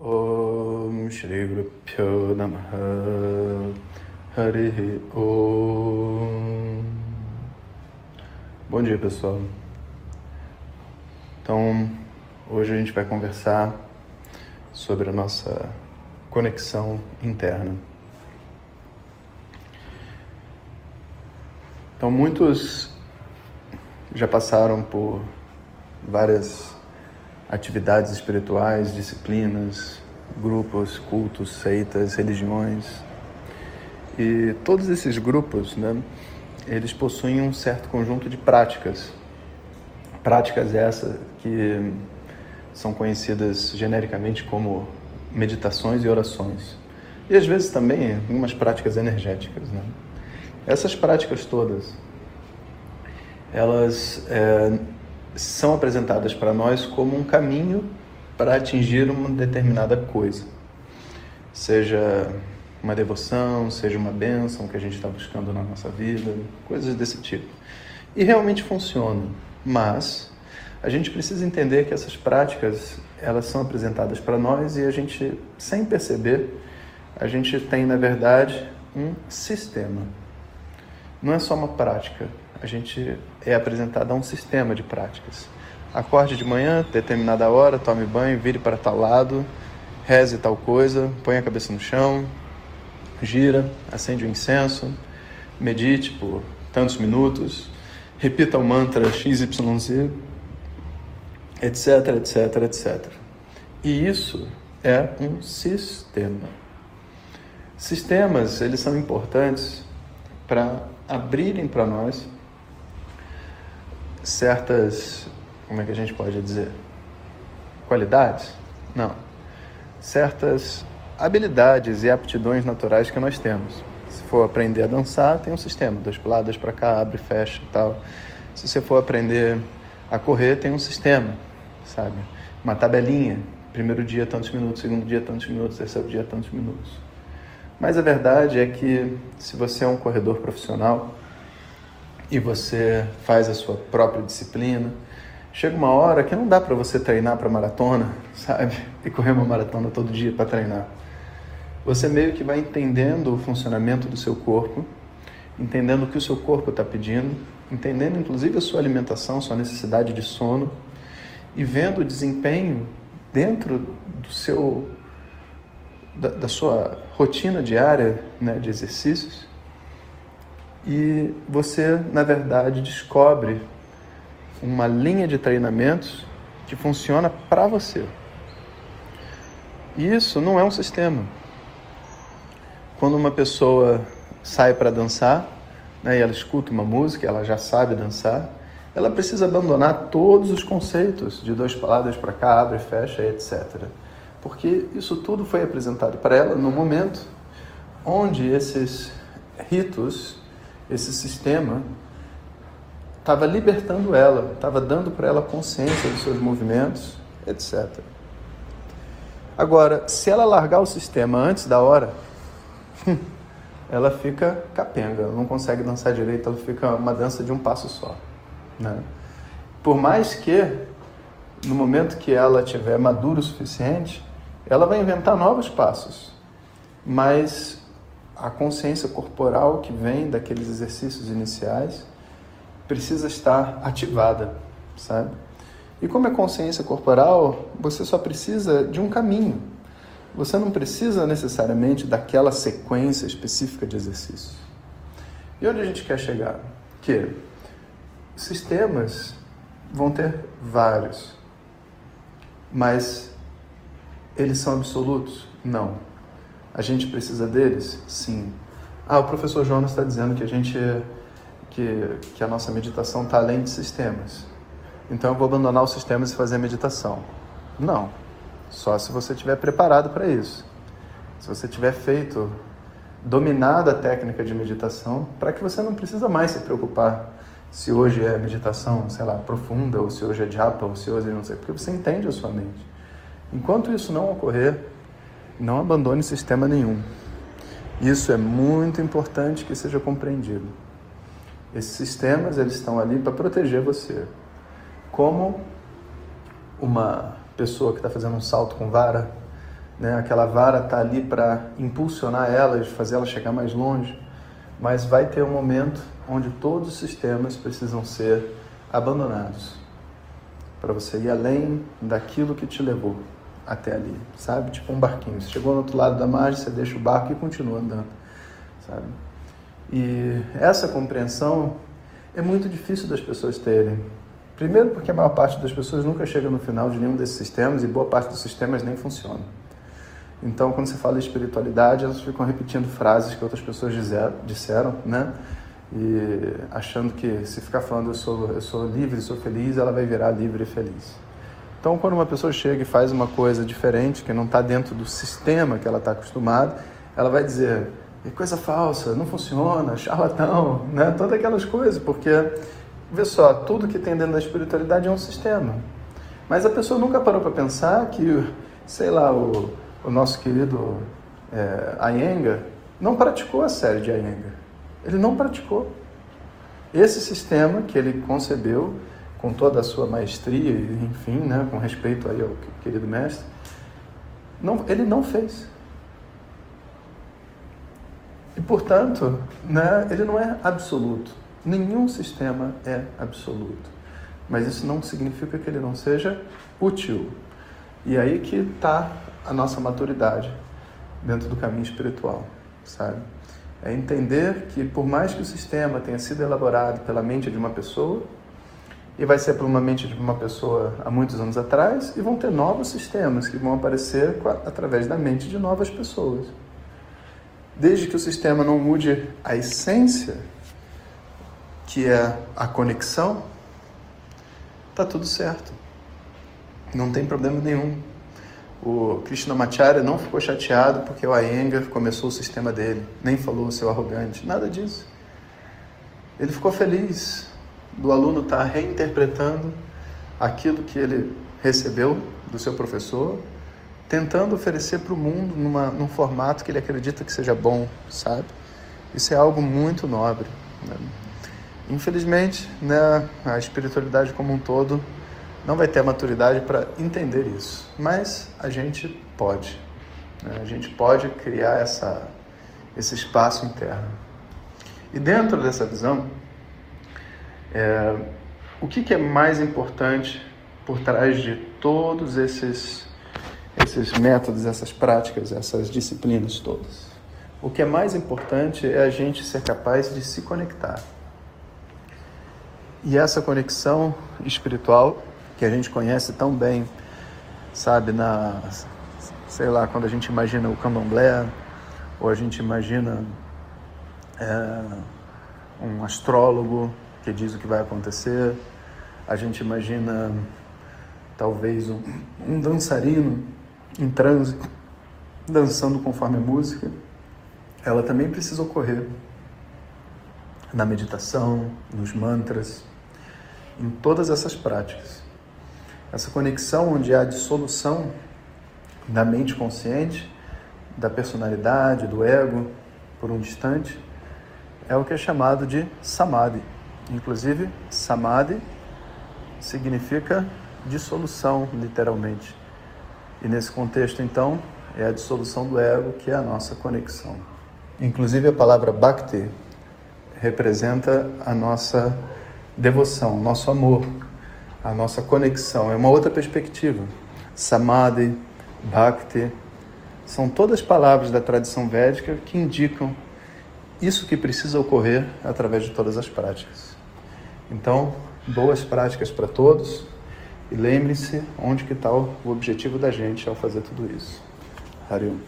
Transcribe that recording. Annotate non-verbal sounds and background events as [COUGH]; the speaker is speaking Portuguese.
Om Shri Guru Pyo Namaha Hari Om Bom dia pessoal. Então, hoje a gente vai conversar sobre a nossa conexão interna. Então, muitos já passaram por várias atividades espirituais, disciplinas, grupos, cultos, seitas, religiões. E todos esses grupos, né, eles possuem um certo conjunto de práticas. Práticas essas que são conhecidas genericamente como meditações e orações. E às vezes também algumas práticas energéticas. Né? Essas práticas todas, elas é, são apresentadas para nós como um caminho para atingir uma determinada coisa. Seja uma devoção, seja uma bênção que a gente está buscando na nossa vida, coisas desse tipo. E realmente funciona, mas a gente precisa entender que essas práticas elas são apresentadas para nós e a gente, sem perceber, a gente tem na verdade um sistema. Não é só uma prática, a gente é apresentado a um sistema de práticas. Acorde de manhã, determinada hora, tome banho, vire para tal lado, reze tal coisa, põe a cabeça no chão, gira, acende o incenso, medite por tantos minutos, repita o mantra XYZ, etc, etc, etc. E isso é um sistema. Sistemas, eles são importantes para abrirem para nós certas, como é que a gente pode dizer? Qualidades? Não. Certas habilidades e aptidões naturais que nós temos. Se for aprender a dançar, tem um sistema, dois puladas para cá, abre, fecha e tal. Se você for aprender a correr, tem um sistema, sabe? Uma tabelinha. Primeiro dia tantos minutos, segundo dia tantos minutos, terceiro dia tantos minutos. Mas a verdade é que se você é um corredor profissional, e você faz a sua própria disciplina. Chega uma hora que não dá para você treinar para maratona, [LAUGHS] sabe? E correr uma maratona todo dia para treinar. Você meio que vai entendendo o funcionamento do seu corpo, entendendo o que o seu corpo está pedindo, entendendo inclusive a sua alimentação, sua necessidade de sono e vendo o desempenho dentro do seu da, da sua rotina diária né, de exercícios e você, na verdade, descobre uma linha de treinamentos que funciona para você. E isso não é um sistema. Quando uma pessoa sai para dançar, né, e ela escuta uma música, ela já sabe dançar, ela precisa abandonar todos os conceitos de dois palavras para cá, abre, fecha, etc. Porque isso tudo foi apresentado para ela no momento onde esses ritos esse sistema estava libertando ela, estava dando para ela consciência dos seus movimentos, etc. Agora, se ela largar o sistema antes da hora, [LAUGHS] ela fica capenga, ela não consegue dançar direito, ela fica uma dança de um passo só. Né? Por mais que, no momento que ela tiver madura o suficiente, ela vai inventar novos passos, mas a consciência corporal que vem daqueles exercícios iniciais precisa estar ativada, sabe? E como é consciência corporal, você só precisa de um caminho. Você não precisa necessariamente daquela sequência específica de exercícios. E onde a gente quer chegar? Que sistemas vão ter vários, mas eles são absolutos? Não. A gente precisa deles? Sim. Ah, o professor Jonas está dizendo que a gente que, que a nossa meditação está além de sistemas. Então eu vou abandonar os sistemas e fazer a meditação. Não. Só se você estiver preparado para isso. Se você tiver feito, dominado a técnica de meditação, para que você não precisa mais se preocupar se hoje é meditação, sei lá, profunda, ou se hoje é japa, ou se hoje é não sei, porque você entende a sua mente. Enquanto isso não ocorrer, não abandone sistema nenhum. Isso é muito importante que seja compreendido. Esses sistemas eles estão ali para proteger você. Como uma pessoa que está fazendo um salto com vara, né? aquela vara está ali para impulsionar elas, fazer elas chegar mais longe, mas vai ter um momento onde todos os sistemas precisam ser abandonados para você ir além daquilo que te levou até ali, sabe? Tipo um barquinho. Você chegou no outro lado da margem, você deixa o barco e continua andando, sabe? E essa compreensão é muito difícil das pessoas terem. Primeiro porque a maior parte das pessoas nunca chega no final de nenhum desses sistemas e boa parte dos sistemas nem funciona. Então, quando você fala espiritualidade, elas ficam repetindo frases que outras pessoas disseram, né? E achando que se ficar falando eu sou, eu sou livre, sou feliz, ela vai virar livre e feliz. Então, quando uma pessoa chega e faz uma coisa diferente, que não está dentro do sistema que ela está acostumada, ela vai dizer: é coisa falsa, não funciona, charlatão, né? Todas aquelas coisas, porque, vê só, tudo que tem dentro da espiritualidade é um sistema. Mas a pessoa nunca parou para pensar que, sei lá, o o nosso querido é, Ayenga não praticou a série de Ayenga. Ele não praticou. Esse sistema que ele concebeu com toda a sua maestria, enfim, né, com respeito aí ao querido mestre, não, ele não fez. E, portanto, né, ele não é absoluto. Nenhum sistema é absoluto. Mas isso não significa que ele não seja útil. E aí que está a nossa maturidade dentro do caminho espiritual, sabe? É entender que por mais que o sistema tenha sido elaborado pela mente de uma pessoa, e vai ser por uma mente de uma pessoa há muitos anos atrás, e vão ter novos sistemas que vão aparecer através da mente de novas pessoas. Desde que o sistema não mude a essência, que é a conexão, tá tudo certo. Não tem problema nenhum. O Krishnamacharya não ficou chateado porque o Iyengar começou o sistema dele, nem falou seu arrogante, nada disso. Ele ficou feliz do aluno estar reinterpretando aquilo que ele recebeu do seu professor, tentando oferecer para o mundo numa, num formato que ele acredita que seja bom, sabe? Isso é algo muito nobre. Né? Infelizmente, né, a espiritualidade como um todo não vai ter a maturidade para entender isso, mas a gente pode. Né? A gente pode criar essa, esse espaço interno. E dentro dessa visão, é, o que, que, é mais importante por trás de todos esses, esses métodos, essas práticas, essas disciplinas todas? O que é mais importante é a gente ser capaz de se conectar. E essa conexão espiritual que a gente conhece tão bem, sabe, na sei lá, quando a gente imagina o candomblé, ou a gente imagina é, um astrólogo diz o que vai acontecer, a gente imagina talvez um, um dançarino em transe, dançando conforme a música, ela também precisa ocorrer na meditação, nos mantras, em todas essas práticas. Essa conexão onde há dissolução da mente consciente, da personalidade, do ego, por um instante, é o que é chamado de samadhi. Inclusive, samadhi significa dissolução, literalmente. E nesse contexto, então, é a dissolução do ego que é a nossa conexão. Inclusive, a palavra bhakti representa a nossa devoção, nosso amor a nossa conexão, é uma outra perspectiva. Samadhi, Bhakti, são todas palavras da tradição védica que indicam isso que precisa ocorrer através de todas as práticas. Então, boas práticas para todos e lembre-se onde que está o objetivo da gente ao fazer tudo isso. Harium.